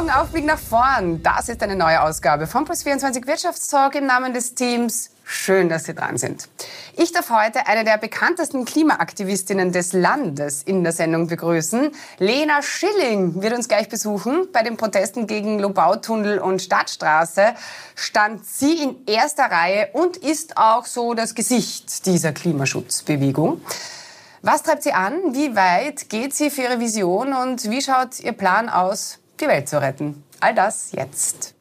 Augen auf, Blick nach vorn. Das ist eine neue Ausgabe von Plus24 Wirtschaftstalk im Namen des Teams. Schön, dass Sie dran sind. Ich darf heute eine der bekanntesten Klimaaktivistinnen des Landes in der Sendung begrüßen. Lena Schilling wird uns gleich besuchen. Bei den Protesten gegen Lobautunnel und Stadtstraße stand sie in erster Reihe und ist auch so das Gesicht dieser Klimaschutzbewegung. Was treibt sie an? Wie weit geht sie für ihre Vision und wie schaut ihr Plan aus, die Welt zu retten? All das jetzt.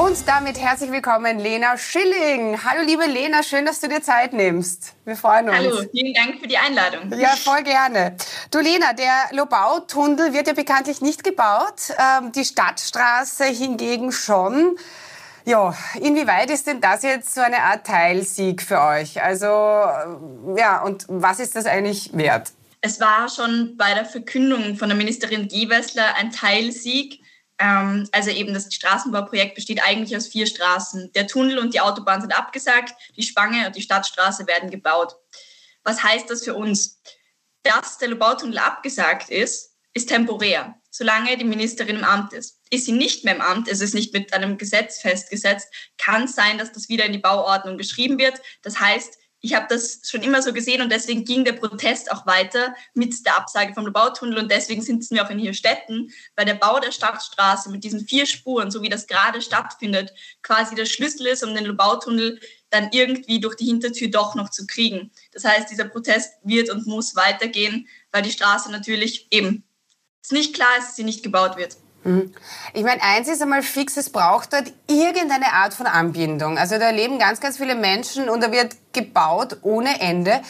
Und damit herzlich willkommen, Lena Schilling. Hallo, liebe Lena, schön, dass du dir Zeit nimmst. Wir freuen uns. Hallo, vielen Dank für die Einladung. Ja, voll gerne. Du, Lena, der Lobau-Tunnel wird ja bekanntlich nicht gebaut, ähm, die Stadtstraße hingegen schon. Ja, inwieweit ist denn das jetzt so eine Art Teilsieg für euch? Also, ja, und was ist das eigentlich wert? Es war schon bei der Verkündung von der Ministerin Gewessler ein Teilsieg ähm, also eben das Straßenbauprojekt besteht eigentlich aus vier Straßen. Der Tunnel und die Autobahn sind abgesagt, die Spange und die Stadtstraße werden gebaut. Was heißt das für uns? Dass der Lobautunnel abgesagt ist, ist temporär, solange die Ministerin im Amt ist. Ist sie nicht mehr im Amt, ist es nicht mit einem Gesetz festgesetzt, kann sein, dass das wieder in die Bauordnung geschrieben wird. Das heißt, ich habe das schon immer so gesehen und deswegen ging der Protest auch weiter mit der Absage vom Bautunnel und deswegen sind wir auch in hier Städten, weil der Bau der Stadtstraße mit diesen vier Spuren, so wie das gerade stattfindet, quasi der Schlüssel ist, um den Bautunnel dann irgendwie durch die Hintertür doch noch zu kriegen. Das heißt, dieser Protest wird und muss weitergehen, weil die Straße natürlich eben nicht klar ist, dass sie nicht gebaut wird. Mhm. Ich meine, eins ist einmal fix, es braucht dort irgendeine Art von Anbindung. Also da leben ganz, ganz viele Menschen und da wird gebaut ohne Ende.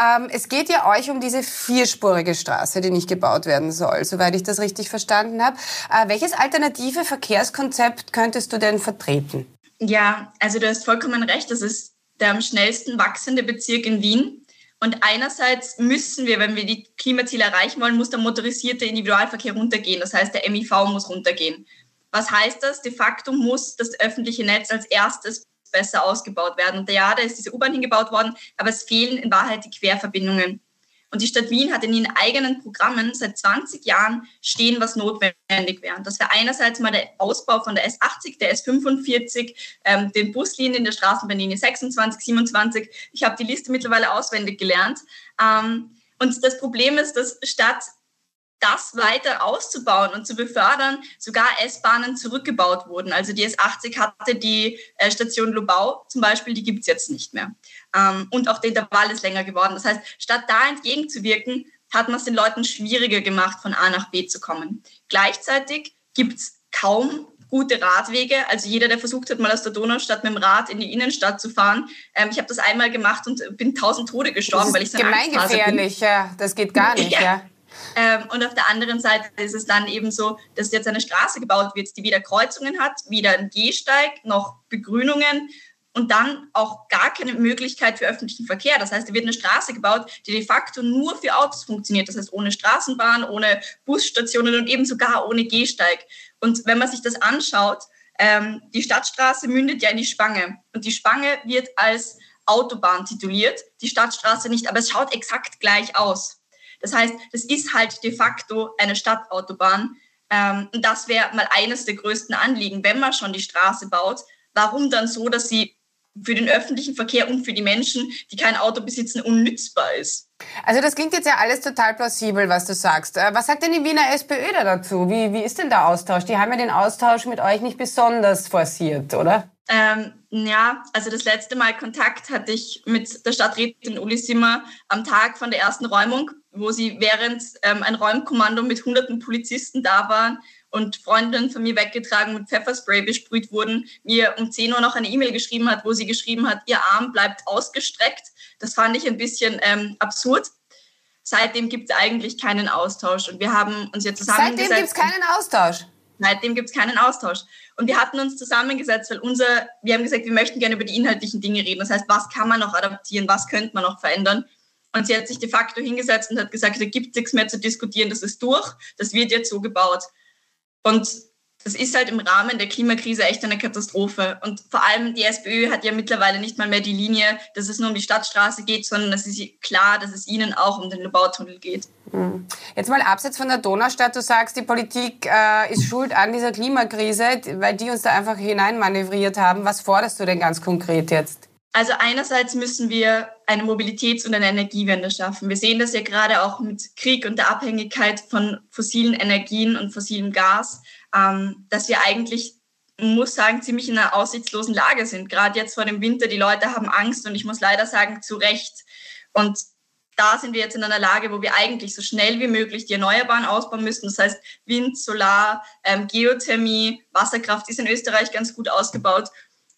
Ähm, es geht ja euch um diese vierspurige Straße, die nicht gebaut werden soll, soweit ich das richtig verstanden habe. Äh, welches alternative Verkehrskonzept könntest du denn vertreten? Ja, also du hast vollkommen recht. Das ist der am schnellsten wachsende Bezirk in Wien. Und einerseits müssen wir, wenn wir die Klimaziele erreichen wollen, muss der motorisierte Individualverkehr runtergehen. Das heißt, der MIV muss runtergehen. Was heißt das? De facto muss das öffentliche Netz als erstes besser ausgebaut werden. Und ja, da ist diese U-Bahn hingebaut worden, aber es fehlen in Wahrheit die Querverbindungen. Und die Stadt Wien hat in ihren eigenen Programmen seit 20 Jahren stehen, was notwendig wäre. Das wäre einerseits mal der Ausbau von der S80, der S45, ähm, den Buslinien der Straßenbahnlinie 26, 27. Ich habe die Liste mittlerweile auswendig gelernt. Ähm, und das Problem ist, dass statt das weiter auszubauen und zu befördern, sogar S-Bahnen zurückgebaut wurden. Also die S80 hatte die äh, Station Lobau zum Beispiel, die gibt es jetzt nicht mehr. Ähm, und auch der Intervall ist länger geworden. Das heißt, statt da entgegenzuwirken, hat man es den Leuten schwieriger gemacht, von A nach B zu kommen. Gleichzeitig gibt es kaum gute Radwege. Also jeder, der versucht hat, mal aus der Donaustadt mit dem Rad in die Innenstadt zu fahren. Ähm, ich habe das einmal gemacht und bin tausend Tode gestorben, weil ich so gemeingefährlich, ja. Das geht gar nicht, ja. ja. Ähm, und auf der anderen Seite ist es dann eben so, dass jetzt eine Straße gebaut wird, die weder Kreuzungen hat, weder einen Gehsteig noch Begrünungen und dann auch gar keine Möglichkeit für öffentlichen Verkehr. Das heißt, da wird eine Straße gebaut, die de facto nur für Autos funktioniert. Das heißt, ohne Straßenbahn, ohne Busstationen und eben sogar ohne Gehsteig. Und wenn man sich das anschaut, ähm, die Stadtstraße mündet ja in die Spange. Und die Spange wird als Autobahn tituliert, die Stadtstraße nicht, aber es schaut exakt gleich aus. Das heißt, das ist halt de facto eine Stadtautobahn. Ähm, und das wäre mal eines der größten Anliegen, wenn man schon die Straße baut. Warum dann so, dass sie für den öffentlichen Verkehr und für die Menschen, die kein Auto besitzen, unnützbar ist? Also das klingt jetzt ja alles total plausibel, was du sagst. Äh, was sagt denn die Wiener SPÖ da dazu? Wie, wie ist denn der Austausch? Die haben ja den Austausch mit euch nicht besonders forciert, oder? Ähm, ja, also das letzte Mal Kontakt hatte ich mit der Stadträtin Uli Simmer am Tag von der ersten Räumung, wo sie während ähm, ein Räumkommando mit hunderten Polizisten da waren und Freundinnen von mir weggetragen mit Pfefferspray besprüht wurden, mir um 10 Uhr noch eine E-Mail geschrieben hat, wo sie geschrieben hat, ihr Arm bleibt ausgestreckt. Das fand ich ein bisschen ähm, absurd. Seitdem gibt es eigentlich keinen Austausch und wir haben uns jetzt zusammengesetzt. Seitdem gibt es keinen Austausch? Seitdem gibt es keinen Austausch. Und wir hatten uns zusammengesetzt, weil unser, wir haben gesagt, wir möchten gerne über die inhaltlichen Dinge reden. Das heißt, was kann man noch adaptieren, was könnte man noch verändern? Und sie hat sich de facto hingesetzt und hat gesagt, da gibt es nichts mehr zu diskutieren, das ist durch, das wird jetzt so gebaut. Und das ist halt im Rahmen der Klimakrise echt eine Katastrophe. Und vor allem die SPÖ hat ja mittlerweile nicht mal mehr die Linie, dass es nur um die Stadtstraße geht, sondern es ist klar, dass es ihnen auch um den Lobautunnel geht. Hm. Jetzt mal abseits von der Donaustadt, du sagst, die Politik äh, ist schuld an dieser Klimakrise, weil die uns da einfach hineinmanövriert haben. Was forderst du denn ganz konkret jetzt? Also einerseits müssen wir eine Mobilitäts- und eine Energiewende schaffen. Wir sehen das ja gerade auch mit Krieg und der Abhängigkeit von fossilen Energien und fossilem Gas, ähm, dass wir eigentlich, muss sagen, ziemlich in einer aussichtslosen Lage sind. Gerade jetzt vor dem Winter, die Leute haben Angst und ich muss leider sagen, zu Recht. Und da sind wir jetzt in einer Lage, wo wir eigentlich so schnell wie möglich die Erneuerbaren ausbauen müssen. Das heißt, Wind, Solar, ähm, Geothermie, Wasserkraft ist in Österreich ganz gut ausgebaut.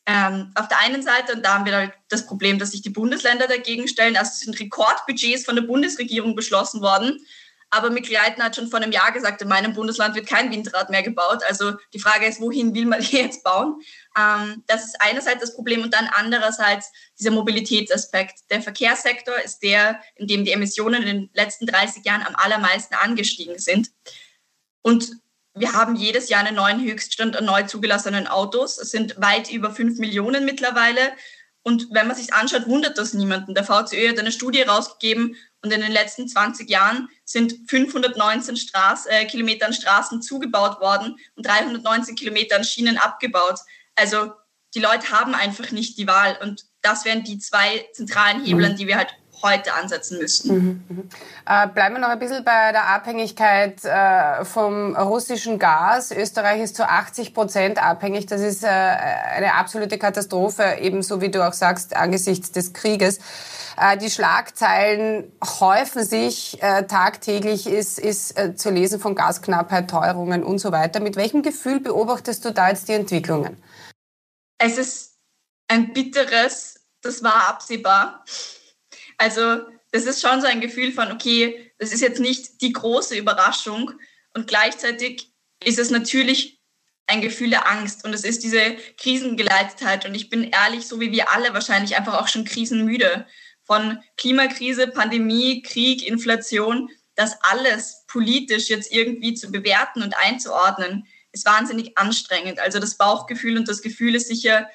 Ähm, auf der einen Seite, und da haben wir halt das Problem, dass sich die Bundesländer dagegen stellen. Also sind Rekordbudgets von der Bundesregierung beschlossen worden. Aber Mikl Leitner hat schon vor einem Jahr gesagt, in meinem Bundesland wird kein Windrad mehr gebaut. Also die Frage ist, wohin will man die jetzt bauen? Ähm, das ist einerseits das Problem und dann andererseits dieser Mobilitätsaspekt. Der Verkehrssektor ist der, in dem die Emissionen in den letzten 30 Jahren am allermeisten angestiegen sind. Und wir haben jedes Jahr einen neuen Höchststand an neu zugelassenen Autos. Es sind weit über fünf Millionen mittlerweile. Und wenn man sich anschaut, wundert das niemanden. Der VCÖ hat eine Studie rausgegeben und in den letzten 20 Jahren sind 519 Straß, äh, Kilometer an Straßen zugebaut worden und 319 Kilometer an Schienen abgebaut. Also die Leute haben einfach nicht die Wahl. Und das wären die zwei zentralen Hebeln, mhm. die wir halt heute ansetzen müssen. Mhm, mhm. Äh, bleiben wir noch ein bisschen bei der Abhängigkeit äh, vom russischen Gas. Österreich ist zu 80 Prozent abhängig. Das ist äh, eine absolute Katastrophe, ebenso wie du auch sagst, angesichts des Krieges. Äh, die Schlagzeilen häufen sich äh, tagtäglich, ist, ist äh, zu lesen von Gasknappheit, Teuerungen und so weiter. Mit welchem Gefühl beobachtest du da jetzt die Entwicklungen? Es ist ein bitteres, das war absehbar. Also das ist schon so ein Gefühl von, okay, das ist jetzt nicht die große Überraschung. Und gleichzeitig ist es natürlich ein Gefühl der Angst. Und es ist diese Krisengeleitetheit. Und ich bin ehrlich, so wie wir alle wahrscheinlich einfach auch schon krisenmüde. Von Klimakrise, Pandemie, Krieg, Inflation, das alles politisch jetzt irgendwie zu bewerten und einzuordnen, ist wahnsinnig anstrengend. Also das Bauchgefühl und das Gefühl ist sicher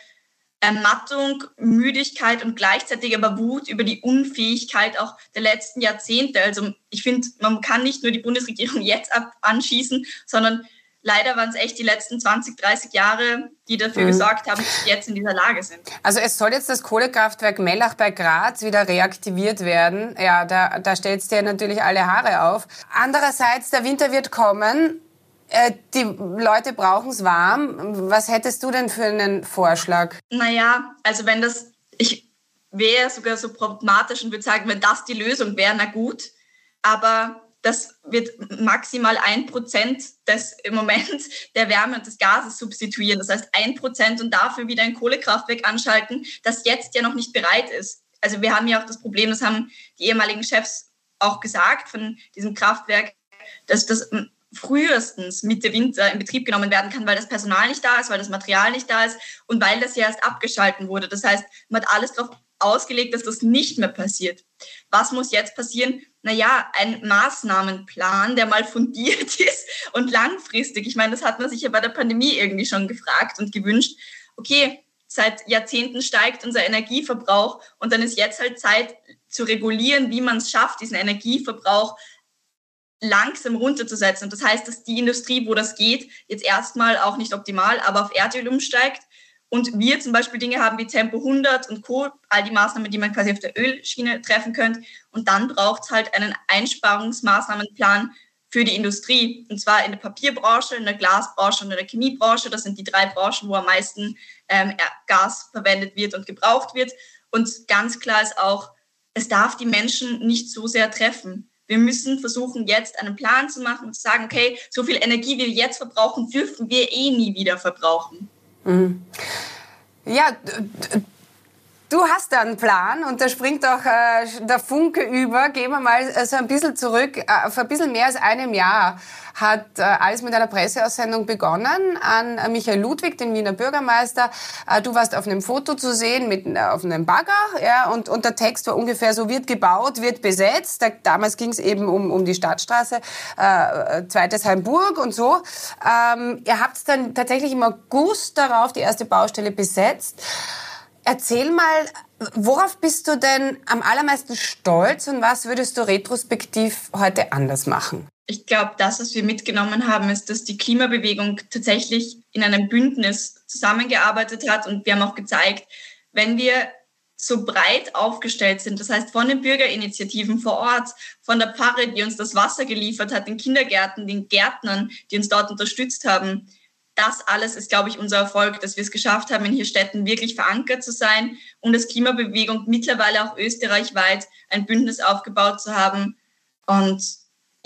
Ermattung, Müdigkeit und gleichzeitig aber Wut über die Unfähigkeit auch der letzten Jahrzehnte. Also ich finde, man kann nicht nur die Bundesregierung jetzt ab anschießen, sondern leider waren es echt die letzten 20, 30 Jahre, die dafür mhm. gesorgt haben, dass wir jetzt in dieser Lage sind. Also es soll jetzt das Kohlekraftwerk Mellach bei Graz wieder reaktiviert werden. Ja, da, da stellt es dir natürlich alle Haare auf. Andererseits, der Winter wird kommen. Äh, die Leute brauchen es warm. Was hättest du denn für einen Vorschlag? Naja, also wenn das, ich wäre sogar so problematisch und würde sagen, wenn das die Lösung wäre, na gut. Aber das wird maximal ein Prozent des im Moment der Wärme und des Gases substituieren. Das heißt ein Prozent und dafür wieder ein Kohlekraftwerk anschalten, das jetzt ja noch nicht bereit ist. Also wir haben ja auch das Problem, das haben die ehemaligen Chefs auch gesagt von diesem Kraftwerk, dass das frühestens Mitte Winter in Betrieb genommen werden kann, weil das Personal nicht da ist, weil das Material nicht da ist und weil das ja erst abgeschalten wurde. Das heißt, man hat alles darauf ausgelegt, dass das nicht mehr passiert. Was muss jetzt passieren? Naja, ein Maßnahmenplan, der mal fundiert ist und langfristig. Ich meine, das hat man sich ja bei der Pandemie irgendwie schon gefragt und gewünscht. Okay, seit Jahrzehnten steigt unser Energieverbrauch und dann ist jetzt halt Zeit zu regulieren, wie man es schafft, diesen Energieverbrauch langsam runterzusetzen. Das heißt, dass die Industrie, wo das geht, jetzt erstmal auch nicht optimal, aber auf Erdöl umsteigt. Und wir zum Beispiel Dinge haben wie Tempo 100 und Co., all die Maßnahmen, die man quasi auf der Ölschiene treffen könnte. Und dann braucht es halt einen Einsparungsmaßnahmenplan für die Industrie. Und zwar in der Papierbranche, in der Glasbranche und in der Chemiebranche. Das sind die drei Branchen, wo am meisten ähm, Gas verwendet wird und gebraucht wird. Und ganz klar ist auch, es darf die Menschen nicht so sehr treffen. Wir müssen versuchen, jetzt einen Plan zu machen und zu sagen, okay, so viel Energie, wie wir jetzt verbrauchen, dürfen wir eh nie wieder verbrauchen. Mhm. Ja, Du hast da einen Plan und da springt auch äh, der Funke über. Gehen wir mal so ein bisschen zurück. Äh, vor ein bisschen mehr als einem Jahr hat äh, alles mit einer Presseaussendung begonnen an Michael Ludwig, den Wiener Bürgermeister. Äh, du warst auf einem Foto zu sehen mit äh, auf einem Bagger, ja, und, und der Text war ungefähr so: wird gebaut, wird besetzt. Da, damals ging es eben um, um die Stadtstraße, äh, zweites Heimburg und so. Ähm, ihr habt dann tatsächlich im August darauf die erste Baustelle besetzt. Erzähl mal, worauf bist du denn am allermeisten stolz und was würdest du retrospektiv heute anders machen? Ich glaube, das, was wir mitgenommen haben, ist, dass die Klimabewegung tatsächlich in einem Bündnis zusammengearbeitet hat und wir haben auch gezeigt, wenn wir so breit aufgestellt sind, das heißt von den Bürgerinitiativen vor Ort, von der Pfarre, die uns das Wasser geliefert hat, den Kindergärten, den Gärtnern, die uns dort unterstützt haben, das alles ist, glaube ich, unser Erfolg, dass wir es geschafft haben, in hier Städten wirklich verankert zu sein und als Klimabewegung mittlerweile auch österreichweit ein Bündnis aufgebaut zu haben. Und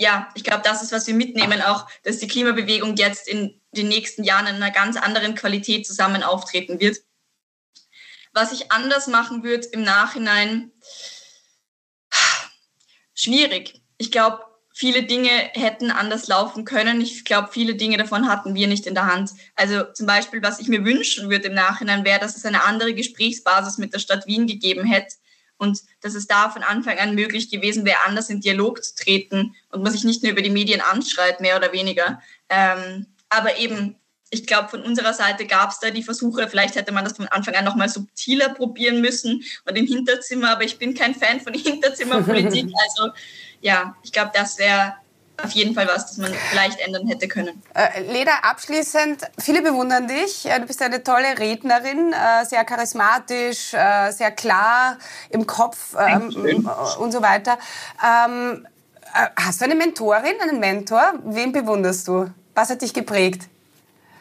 ja, ich glaube, das ist, was wir mitnehmen, auch, dass die Klimabewegung jetzt in den nächsten Jahren in einer ganz anderen Qualität zusammen auftreten wird. Was ich anders machen würde im Nachhinein, schwierig. Ich glaube, viele Dinge hätten anders laufen können. Ich glaube, viele Dinge davon hatten wir nicht in der Hand. Also zum Beispiel, was ich mir wünschen würde im Nachhinein, wäre, dass es eine andere Gesprächsbasis mit der Stadt Wien gegeben hätte und dass es da von Anfang an möglich gewesen wäre, anders in Dialog zu treten und man sich nicht nur über die Medien anschreit, mehr oder weniger. Ähm, aber eben, ich glaube, von unserer Seite gab es da die Versuche, vielleicht hätte man das von Anfang an nochmal subtiler probieren müssen und im Hinterzimmer, aber ich bin kein Fan von Hinterzimmerpolitik. Also ja, ich glaube, das wäre auf jeden Fall was, das man vielleicht ändern hätte können. Äh, Leda, abschließend, viele bewundern dich. Äh, du bist eine tolle Rednerin, äh, sehr charismatisch, äh, sehr klar im Kopf ähm, und so weiter. Ähm, äh, hast du eine Mentorin, einen Mentor? Wen bewunderst du? Was hat dich geprägt?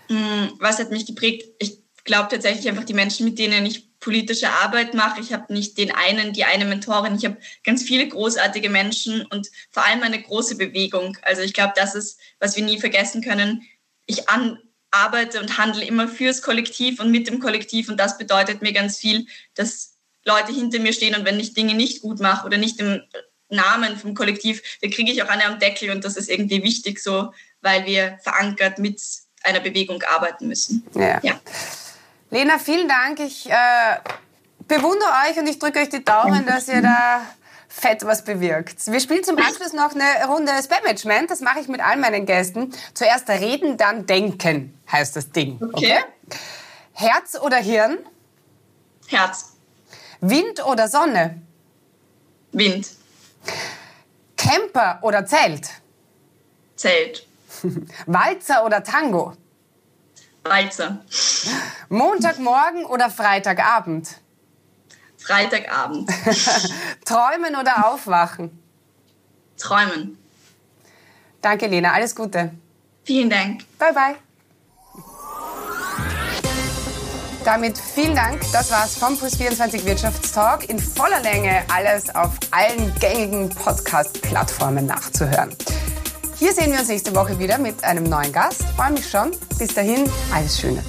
Hm, was hat mich geprägt? Ich glaube tatsächlich einfach die Menschen, mit denen ich politische Arbeit mache. Ich habe nicht den einen, die eine Mentorin. Ich habe ganz viele großartige Menschen und vor allem eine große Bewegung. Also ich glaube, das ist, was wir nie vergessen können. Ich an, arbeite und handle immer fürs Kollektiv und mit dem Kollektiv und das bedeutet mir ganz viel, dass Leute hinter mir stehen und wenn ich Dinge nicht gut mache oder nicht im Namen vom Kollektiv, dann kriege ich auch eine am Deckel und das ist irgendwie wichtig so, weil wir verankert mit einer Bewegung arbeiten müssen. Ja. ja. Lena, vielen Dank. Ich äh, bewundere euch und ich drücke euch die Daumen, dass ihr da fett was bewirkt. Wir spielen zum Abschluss noch eine Runde Spam-Management. Das mache ich mit all meinen Gästen. Zuerst reden, dann denken, heißt das Ding. Okay. okay? Herz oder Hirn? Herz. Wind oder Sonne? Wind. Camper oder Zelt? Zelt. Walzer oder Tango? Walzer. Montagmorgen oder Freitagabend? Freitagabend. Träumen oder aufwachen? Träumen. Danke, Lena. Alles Gute. Vielen Dank. Bye, bye. Damit vielen Dank. Das war's vom Plus24 Wirtschaftstalk. In voller Länge alles auf allen gängigen Podcast-Plattformen nachzuhören. Hier sehen wir uns nächste Woche wieder mit einem neuen Gast. Freue mich schon. Bis dahin, alles Schöne.